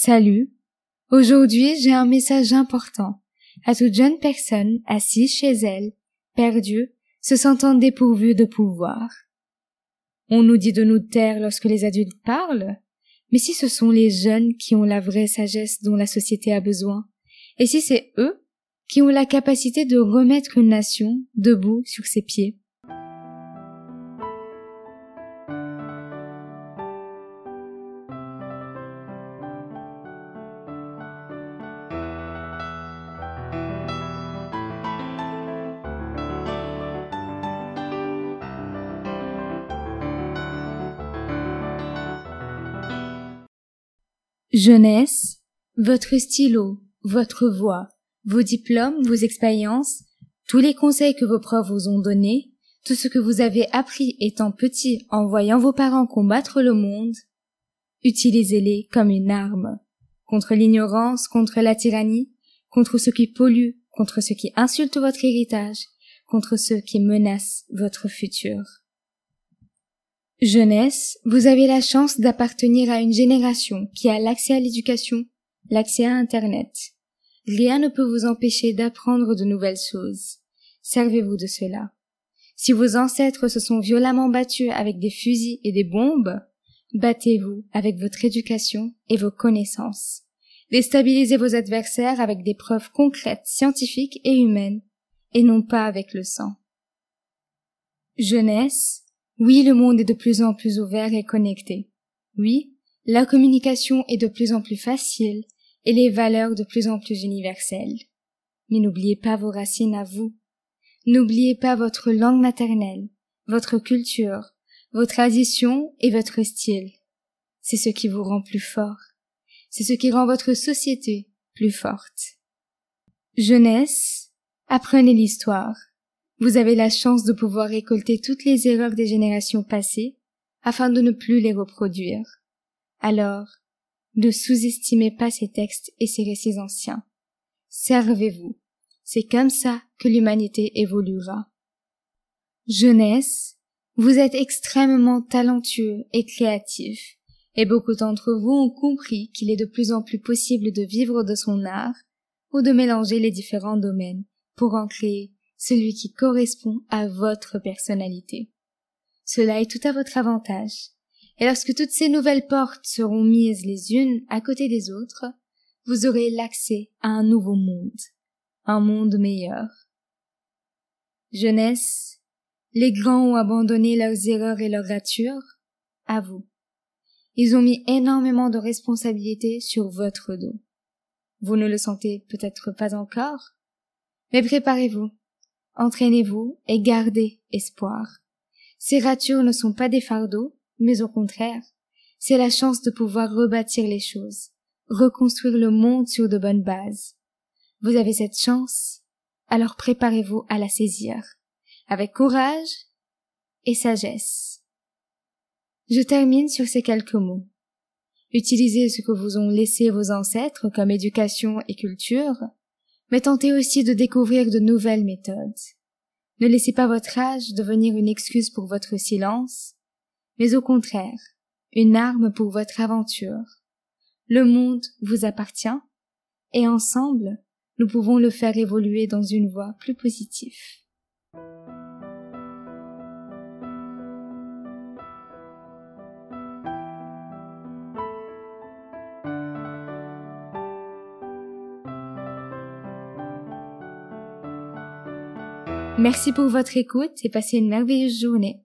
Salut. Aujourd'hui, j'ai un message important à toute jeune personne assise chez elle, perdue, se sentant dépourvue de pouvoir. On nous dit de nous taire lorsque les adultes parlent, mais si ce sont les jeunes qui ont la vraie sagesse dont la société a besoin, et si c'est eux qui ont la capacité de remettre une nation debout sur ses pieds. Jeunesse, votre stylo, votre voix, vos diplômes, vos expériences, tous les conseils que vos profs vous ont donnés, tout ce que vous avez appris étant petit en voyant vos parents combattre le monde, utilisez-les comme une arme contre l'ignorance, contre la tyrannie, contre ceux qui polluent, contre ceux qui insultent votre héritage, contre ceux qui menacent votre futur. Jeunesse, vous avez la chance d'appartenir à une génération qui a l'accès à l'éducation, l'accès à Internet. Rien ne peut vous empêcher d'apprendre de nouvelles choses. Servez-vous de cela. Si vos ancêtres se sont violemment battus avec des fusils et des bombes, battez-vous avec votre éducation et vos connaissances. Déstabilisez vos adversaires avec des preuves concrètes, scientifiques et humaines, et non pas avec le sang. Jeunesse, oui, le monde est de plus en plus ouvert et connecté. Oui, la communication est de plus en plus facile et les valeurs de plus en plus universelles. Mais n'oubliez pas vos racines à vous. N'oubliez pas votre langue maternelle, votre culture, vos traditions et votre style. C'est ce qui vous rend plus fort. C'est ce qui rend votre société plus forte. Jeunesse, apprenez l'histoire. Vous avez la chance de pouvoir récolter toutes les erreurs des générations passées afin de ne plus les reproduire. Alors, ne sous-estimez pas ces textes et ces récits anciens. Servez-vous. C'est comme ça que l'humanité évoluera. Jeunesse, vous êtes extrêmement talentueux et créatif, et beaucoup d'entre vous ont compris qu'il est de plus en plus possible de vivre de son art ou de mélanger les différents domaines pour en créer celui qui correspond à votre personnalité. Cela est tout à votre avantage. Et lorsque toutes ces nouvelles portes seront mises les unes à côté des autres, vous aurez l'accès à un nouveau monde, un monde meilleur. Jeunesse, les grands ont abandonné leurs erreurs et leurs ratures, à vous. Ils ont mis énormément de responsabilités sur votre dos. Vous ne le sentez peut-être pas encore, mais préparez-vous, Entraînez-vous et gardez espoir. Ces ratures ne sont pas des fardeaux, mais au contraire, c'est la chance de pouvoir rebâtir les choses, reconstruire le monde sur de bonnes bases. Vous avez cette chance, alors préparez-vous à la saisir, avec courage et sagesse. Je termine sur ces quelques mots. Utilisez ce que vous ont laissé vos ancêtres comme éducation et culture, mais tentez aussi de découvrir de nouvelles méthodes. Ne laissez pas votre âge devenir une excuse pour votre silence, mais au contraire, une arme pour votre aventure. Le monde vous appartient, et ensemble, nous pouvons le faire évoluer dans une voie plus positive. Merci pour votre écoute et passez une merveilleuse journée.